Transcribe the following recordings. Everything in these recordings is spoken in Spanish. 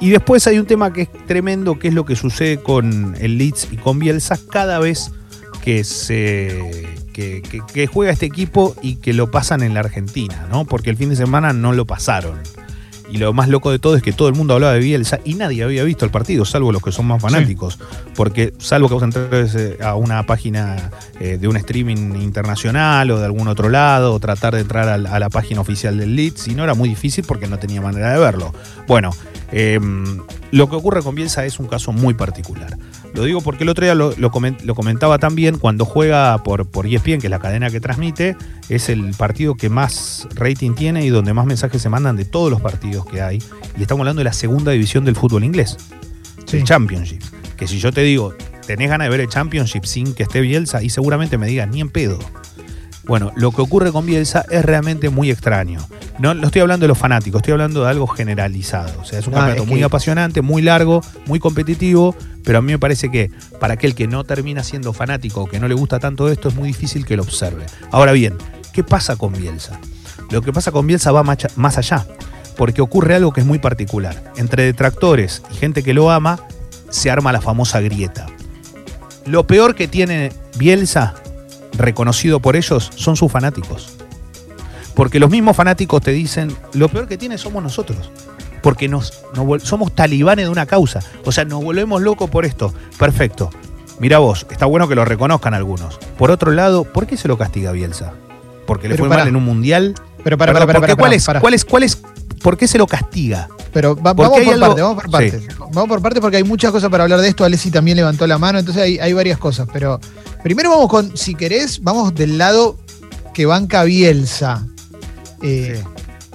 Y después hay un tema que es tremendo, que es lo que sucede con el Leeds y con Bielsa cada vez que se que, que- juega este equipo y que lo pasan en la Argentina, ¿no? Porque el fin de semana no lo pasaron. Y lo más loco de todo es que todo el mundo hablaba de Bielsa y nadie había visto el partido, salvo los que son más fanáticos. Porque salvo que vos entres eh, a una página eh, de un streaming internacional o de algún otro lado, o tratar de entrar a, la página oficial del Leeds, y no era muy difícil porque no tenía manera de verlo. Bueno, eh, lo que ocurre con Bielsa es un caso muy particular. Lo digo porque el otro día lo, lo comen- lo comentaba también cuando juega por, por ESPN, que es la cadena que transmite, es el partido que más rating tiene y donde más mensajes se mandan de todos los partidos que hay. Y estamos hablando de la segunda división del fútbol inglés, Sí. el Championship. Que si yo te digo, tenés ganas de ver el Championship sin que esté Bielsa, y seguramente me digas, ni en pedo. Bueno, lo que ocurre con Bielsa es realmente muy extraño. No, no estoy hablando de los fanáticos, estoy hablando de algo generalizado. O sea, es un No, campeonato es muy apasionante, muy largo, muy competitivo, pero a mí me parece que para aquel que no termina siendo fanático o que no le gusta tanto esto, es muy difícil que lo observe. Ahora bien, ¿qué pasa con Bielsa? Lo que pasa con Bielsa va más allá, porque ocurre algo que es muy particular. Entre detractores y gente que lo ama, se arma la famosa grieta. Lo peor que tiene Bielsa, reconocido por ellos, son sus fanáticos. Porque los mismos fanáticos te dicen, lo peor que tiene somos nosotros. Porque nos, somos talibanes de una causa. O sea, nos volvemos locos por esto. Perfecto. Mira vos, está bueno que lo reconozcan algunos. Por otro lado, ¿por qué se lo castiga a Bielsa? ¿Porque le Pero fue mal en un mundial? Pero para, Perdón, para, ¿por para, qué? ¿Cuál es? ¿Cuál es? ¿Cuál es? ¿Por qué se lo castiga? Pero va- vamos por algo- partes, vamos por partes. Sí. Vamos por partes porque hay muchas cosas para hablar de esto. Alessi también levantó la mano, entonces hay, hay varias cosas. Pero primero vamos con, si querés, vamos del lado que banca Bielsa. Eh,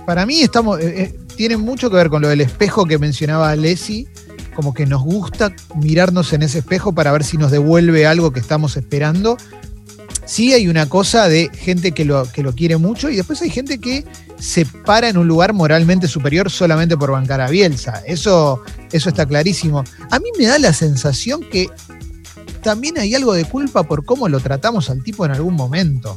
Para mí estamos, eh, eh, tiene mucho que ver con lo del espejo que mencionaba Alessi. Como que nos gusta mirarnos en ese espejo para ver si nos devuelve algo que estamos esperando. Sí hay una cosa de gente que lo, que lo quiere mucho y después hay gente que se para en un lugar moralmente superior solamente por bancar a Bielsa. Eso, eso está clarísimo. A mí me da la sensación que también hay algo de culpa por cómo lo tratamos al tipo en algún momento.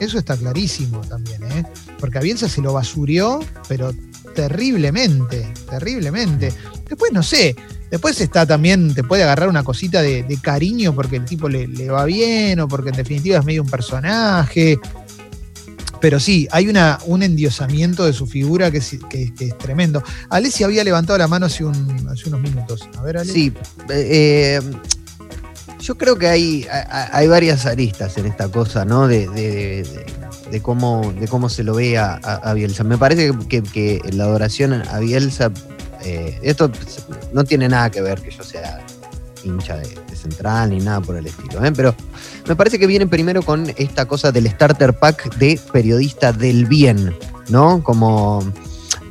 Eso está clarísimo también, ¿eh? Porque a Bielsa se lo basurió, pero terriblemente, terriblemente. Después, no sé, después está también, te puede agarrar una cosita de, cariño porque el tipo le, le va bien o porque en definitiva es medio un personaje. Pero sí, hay una, un endiosamiento de su figura que es, tremendo. Alessi había levantado la mano hace, un- hace unos minutos. A ver, Ale. Sí, eh, yo creo que hay, hay- varias aristas en esta cosa, ¿no? De, de- cómo, de cómo se lo ve a, a- a Bielsa. Me parece que, que la adoración a Bielsa, eh, esto no tiene nada que ver que yo sea hincha de, Central ni nada por el estilo, ¿eh? pero me parece que viene primero con esta cosa del starter pack de periodista del bien, ¿no? Como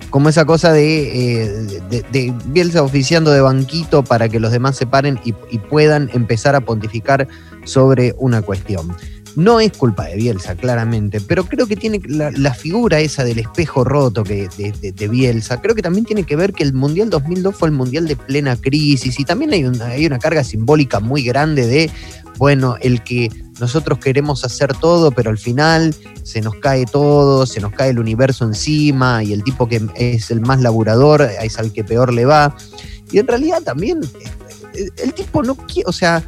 como esa cosa de, eh, de, de Bielsa oficiando de banquito para que los demás se paren y puedan empezar a pontificar sobre una cuestión. No es culpa de Bielsa, claramente, pero creo que tiene la, la figura esa del espejo roto que, de, Bielsa, creo que también tiene que ver que el Mundial 2002 fue el Mundial de plena crisis y también hay una, carga simbólica muy grande de, bueno, el que nosotros queremos hacer todo, pero al final se nos cae todo, se nos cae el universo encima y el tipo que es el más laburador es al que peor le va. Y en realidad también eh, el tipo no quiere, o sea,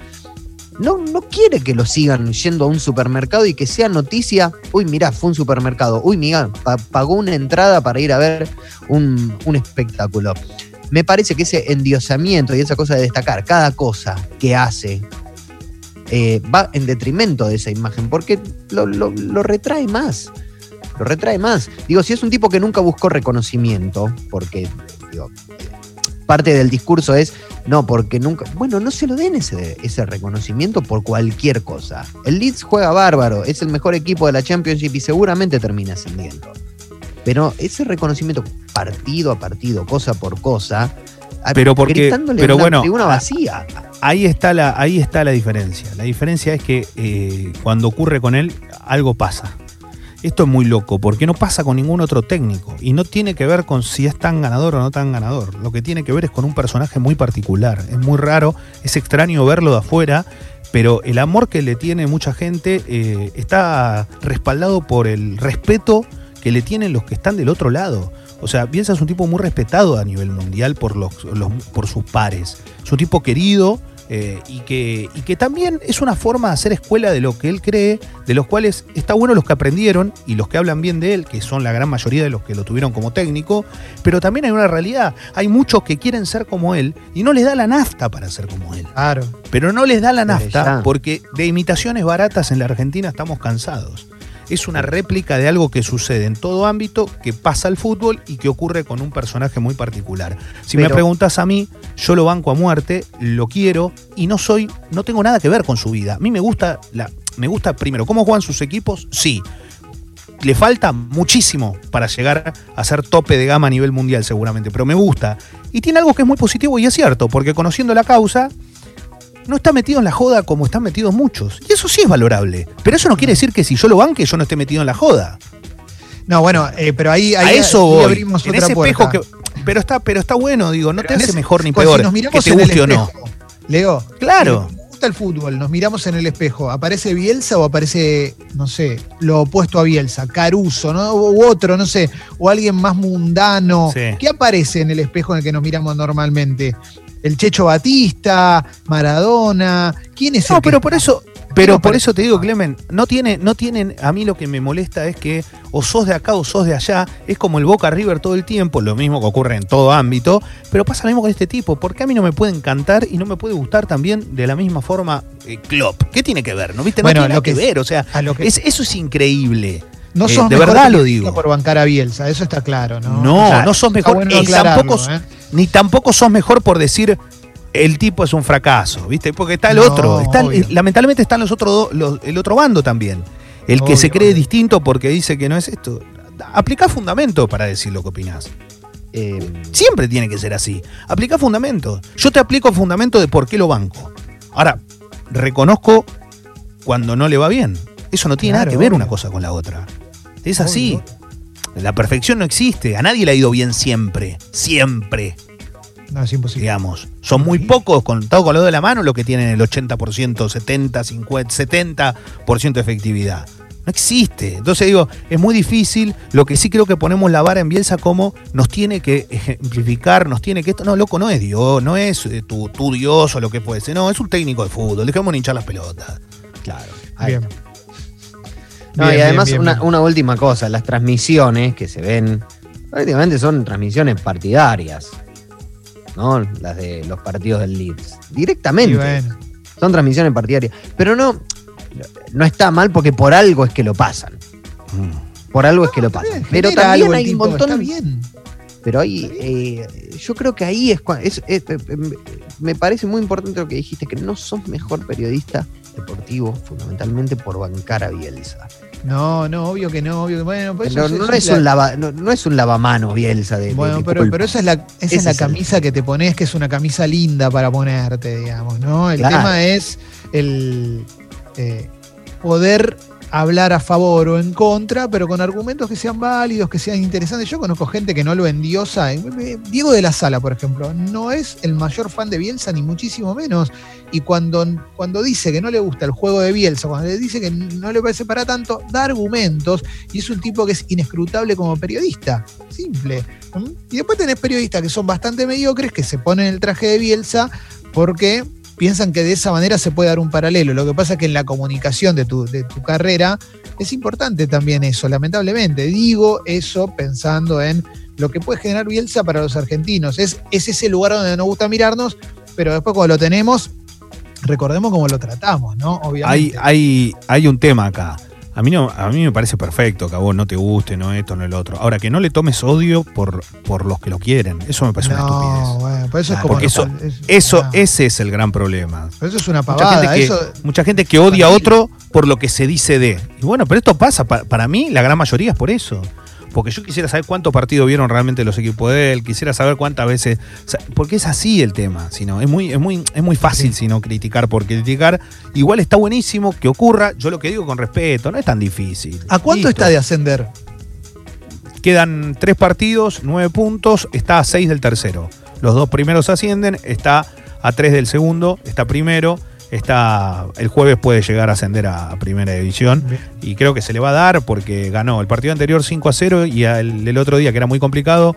no, no quiere que lo sigan yendo a un supermercado y que sea noticia, uy, mirá, fue un supermercado, uy, mira, pagó una entrada para ir a ver un, un espectáculo. Me parece que ese endiosamiento y esa cosa de destacar cada cosa que hace eh, va en detrimento de esa imagen, porque lo, lo- lo retrae más. Lo retrae más. Digo, si es un tipo que nunca buscó reconocimiento, porque digo, parte del discurso es, no, porque nunca, bueno, no se lo den ese, ese reconocimiento por cualquier cosa. El Leeds juega bárbaro, es el mejor equipo de la Championship y seguramente termina ascendiendo. Pero ese reconocimiento partido a partido, cosa por cosa, Pero porque- gritándole pero una bueno, tribuna a- vacía. Ahí está la, ahí está la diferencia. La diferencia es que eh, cuando ocurre con él, algo pasa. Esto es muy loco, porque no pasa con ningún otro técnico. Y no tiene que ver con si es tan ganador o no tan ganador. Lo que tiene que ver es con un personaje muy particular. Es muy raro, es extraño verlo de afuera, pero el amor que le tiene mucha gente eh, está respaldado por el respeto que le tienen los que están del otro lado. O sea, Bielsa es un tipo muy respetado a nivel mundial por, los, los- por sus pares. Es un tipo querido eh, y, que, y que también es una forma de hacer escuela de lo que él cree, de los cuales está bueno los que aprendieron y los que hablan bien de él, que son la gran mayoría de los que lo tuvieron como técnico, pero también hay una realidad, hay muchos que quieren ser como él y no les da la nafta para ser como él. Claro. Pero no les da la nafta porque de imitaciones baratas en la Argentina estamos cansados. Es una réplica de algo que sucede en todo ámbito, que pasa al fútbol y que ocurre con un personaje muy particular. Si me preguntas a mí, yo lo banco a muerte, lo quiero y no soy, no tengo nada que ver con su vida. A mí me gusta la, me gusta primero cómo juegan sus equipos, sí. Le falta muchísimo para llegar a ser tope de gama a nivel mundial seguramente, pero me gusta. Y tiene algo que es muy positivo y es cierto, porque conociendo la causa, no está metido en la joda como están metidos muchos. Y eso sí es valorable. Pero eso no quiere decir que si yo lo banque, yo no esté metido en la joda. No, bueno, eh, pero ahí, a ahí eso voy. abrimos En otra ese puerta. espejo que. Pero está, pero está bueno, digo, no Pero te hace ese- mejor ni peor. si nos Que te guste o no. Leo, Claro. nos gusta el fútbol, nos miramos en el espejo, ¿aparece Bielsa o aparece, no sé, lo opuesto a Bielsa? Caruso, ¿no? U otro, no sé, o alguien más mundano. Sí. ¿Qué aparece en el espejo en el que nos miramos normalmente? ¿El Checho Batista? ¿Maradona? ¿Quién es No, pero por eso, pero por eso te digo, Clemen, no tiene, no tienen, a mí lo que me molesta es que o sos de acá o sos de allá, es como el Boca River todo el tiempo, lo mismo que ocurre en todo ámbito, pero pasa lo mismo con este tipo, porque a mí no me puede encantar y no me puede gustar también de la misma forma eh, Klopp. ¿Qué tiene que ver? ¿No viste? No Bueno, tiene nada lo que, que- ver, o sea, a lo que- es- eso es increíble. No eh, sos de verdad lo digo. por bancar a Bielsa, eso está claro, ¿no? No, Claro, no sos mejor, bueno tampoco, ¿eh? ni tampoco sos mejor por decir el tipo es un fracaso, ¿viste? Porque está el No, otro, está el- obvio. lamentablemente están los otros do- el otro bando también. El que se cree obvio. distinto porque dice que no es esto. Aplica fundamentos para decir lo que opinás. Eh, Siempre tiene que ser así. Aplica fundamentos. Yo te aplico fundamentos de por qué lo banco. Ahora, reconozco cuando no le va bien. Eso no tiene nada que ver obvio. una cosa con la otra. Es así. La perfección no existe. A nadie le ha ido bien siempre. Siempre, No, es imposible. digamos. Son muy pocos, contados con los de la mano, los que tienen el 80%, 70, 50, 70% de efectividad. No existe. Entonces digo, es muy difícil. Lo que sí creo que ponemos la vara en Bielsa como nos tiene que ejemplificar, nos tiene que esto. No, loco, no es Dios, no es eh, tu, tu Dios o lo que fuese. No, es un técnico de fútbol. Dejemos hinchar las pelotas. claro. ahí Bien. No, Bien, y además, bien, una, bien. una última cosa, las transmisiones que se ven, prácticamente son transmisiones partidarias, ¿no? Las de los partidos del Leeds. Directamente. Bueno, Son transmisiones partidarias. Pero no, no está mal porque por algo es que lo pasan. Por algo es que lo pasan. Pero también hay un montón. Está bien. Pero ahí, eh, yo creo que ahí es, es- es- eh, eh, me parece muy importante lo que dijiste, que no sos mejor periodista deportivo, fundamentalmente por bancar a Bielsa. No, no, obvio que no, obvio que bueno, pues Pero eso- no, eso es la- un lava, no, no es un lavamanos Bielsa de, Bueno, de pero, pero esa es la, esa es la es el- camisa que te pones, que es una camisa linda para ponerte, digamos, ¿no? El Claro. tema es el eh, poder hablar a favor o en contra, pero con argumentos que sean válidos, que sean interesantes. Yo conozco gente que no lo endiosa. eh, eh, Diego de la Sala, por ejemplo, no es el mayor fan de Bielsa, ni muchísimo menos. Y cuando, cuando dice que no le gusta el juego de Bielsa, cuando le dice que no le parece para tanto, da argumentos y es un tipo que es inescrutable como periodista. Simple. ¿Mm? Y después tenés periodistas que son bastante mediocres, que se ponen el traje de Bielsa porque piensan que de esa manera se puede dar un paralelo. Lo que pasa es que en la comunicación de tu, de tu carrera es importante también eso, lamentablemente. Digo eso pensando en lo que puede generar Bielsa para los argentinos. Es, es ese lugar donde nos gusta mirarnos, pero después cuando lo tenemos, recordemos cómo lo tratamos, ¿no? Hay, Obviamente. hay, hay un tema acá. A mí, no, a mí me parece perfecto que a vos no te guste, no esto, no el otro. Ahora, que no le tomes odio por, por los que lo quieren. Eso me parece una no, estupidez. bueno, eso es como. porque eso- es- Eso, no, ese es el gran problema. pero eso es una Mucha pavada. gente, que, mucha gente que odia a otro por lo que se dice de. Y bueno, pero esto pasa. pa- Para, mí, la gran mayoría es por eso. Porque yo quisiera saber cuántos partidos vieron realmente los equipos de él. Quisiera saber cuántas veces. porque es así el tema. Sino, es, muy, es, muy, es muy fácil, si no criticar por criticar. Igual está buenísimo que ocurra. Yo lo que digo con respeto, no es tan difícil. ¿A cuánto Listo. está de ascender? Quedan tres partidos, nueve puntos, está a seis del tercero. Los dos primeros ascienden, está a tres del segundo, está primero. Está el jueves puede llegar a ascender a, primera división y creo que se le va a dar porque ganó el partido anterior 5 a 0 y el, otro día que era muy complicado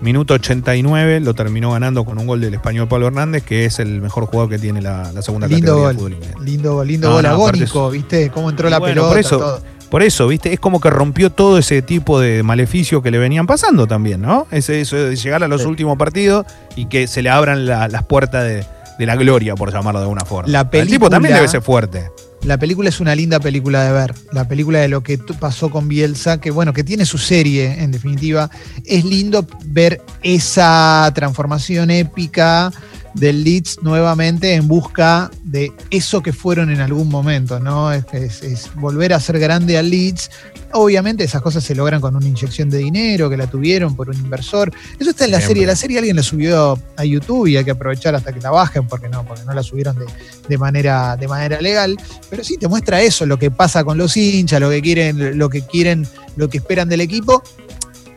Minuto 89 lo terminó ganando con un gol del español Pablo Hernández, que es el mejor jugador que tiene la, segunda lindo categoría gol, de fútbol Lindo, lindo gol agónico, ¿viste? Cómo entró la pelota. Por eso, por eso, ¿viste? Es como que rompió todo ese tipo de maleficios que le venían pasando también, ¿no? Ese, eso de llegar a los últimos partidos y que se le abran las puertas de, de la gloria, por llamarlo de alguna forma. La el tipo también debe ser fuerte. La película es una linda película de ver. La película de lo que pasó con Bielsa, que bueno, que tiene su serie, en definitiva. Es lindo ver esa transformación épica del Leeds nuevamente en busca de eso que fueron en algún momento, ¿no? Es, volver a ser grande al Leeds. Obviamente esas cosas se logran con una inyección de dinero que la tuvieron por un inversor. Eso está en la serie. La serie alguien la subió a YouTube y hay que aprovechar hasta que la bajen porque no, porque no la subieron de, manera, de manera legal. Pero sí te muestra eso, lo que pasa con los hinchas, lo que quieren, lo que quieren, lo que esperan del equipo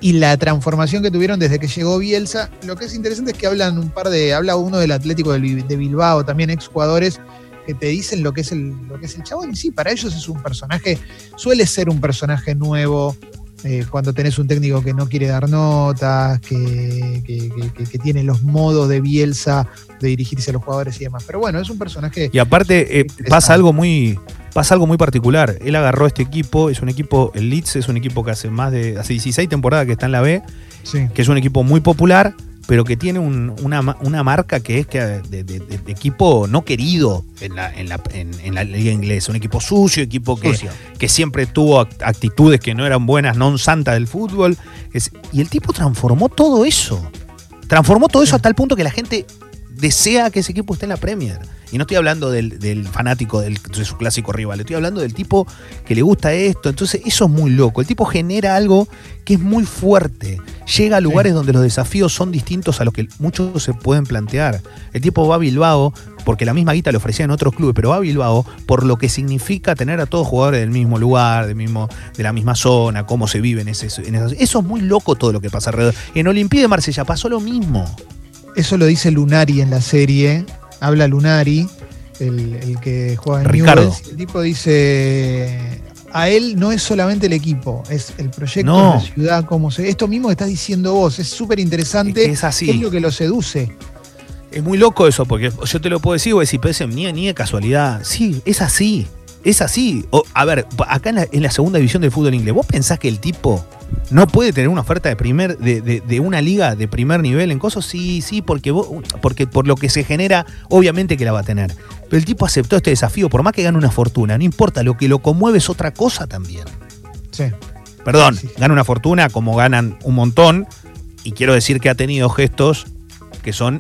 y la transformación que tuvieron desde que llegó Bielsa. Lo que es interesante es que hablan un par de. Habla uno del Atlético de Bilbao, también ex jugadores, que te dicen lo que es el, lo que es el chabón. Y sí, para ellos es un personaje, suele ser un personaje nuevo. Eh, cuando tenés un técnico que no quiere dar notas, que, que, tiene los modos de Bielsa de dirigirse a los jugadores y demás. Pero bueno, es un personaje. Y aparte, eh, pasa algo muy pasa algo muy particular. Él agarró este equipo, es un equipo, el Leeds es un equipo que hace más de, hace 16 temporadas que está en la B, que es un equipo muy popular, pero que tiene una, marca que es que de, equipo no querido en la, en, la, en, la, liga inglesa, un equipo sucio, equipo que, que siempre tuvo actitudes que no eran buenas, non santas del fútbol. y el tipo transformó todo eso. Transformó todo eso hasta el punto que la gente desea que ese equipo esté en la Premier. Y no estoy hablando del, fanático del, de su clásico rival, estoy hablando del tipo que le gusta esto. Entonces, eso es muy loco. El tipo genera algo que es muy fuerte. Llega a lugares donde los desafíos son distintos a los que muchos se pueden plantear. El tipo va a Bilbao porque la misma guita le ofrecía en otros clubes, pero va a Bilbao por lo que significa tener a todos jugadores del mismo lugar, del mismo, de la misma zona, cómo se vive en, ese, en Eso es muy loco todo lo que pasa alrededor. En Olimpia de Marsella pasó lo mismo. Eso lo dice Lunari en la serie, habla Lunari, el, que juega en Ricardo. el tipo dice, a él no es solamente el equipo, es el proyecto, la ciudad, cómo se... Esto mismo que estás diciendo vos, es súper interesante. Es, así. es lo que lo seduce. Es muy loco eso, porque yo te lo puedo decir, vos decís, pero ni, ni de casualidad. Sí, es así. Es así. a ver, acá en la, en la, segunda división del fútbol inglés, ¿vos pensás que el tipo no puede tener una oferta de primer de, de, una liga de primer nivel en cosas? Sí, sí, porque, porque por lo que se genera, obviamente que la va a tener. Pero el tipo aceptó este desafío, por más que gane una fortuna, no importa, lo que lo conmueve es otra cosa también. Sí. Perdón, gana una fortuna como ganan un montón, y quiero decir que ha tenido gestos que son.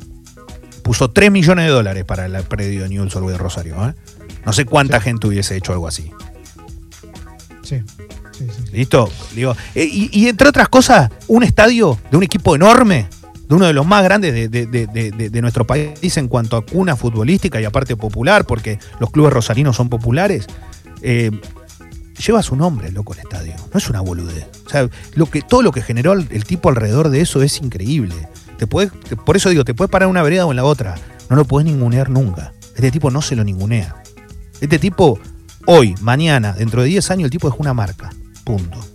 Puso 3 millones de dólares para el predio de Newell's de Rosario. ¿eh? No sé cuánta gente hubiese hecho algo así. Sí. ¿Listo? Digo, eh, y, entre otras cosas, un estadio de un equipo enorme, de uno de los más grandes de, nuestro país en cuanto a cuna futbolística y aparte popular, porque los clubes rosarinos son populares, eh, lleva su nombre, loco, el estadio. No es una boludez. O sea, lo que, todo lo que generó el, tipo alrededor de eso es increíble. Te por eso digo, te puedes parar en una vereda o en la otra. No lo puedes ningunear nunca. Este tipo no se lo ningunea. Este tipo, hoy, mañana, dentro de 10 años, el tipo es una marca. Punto.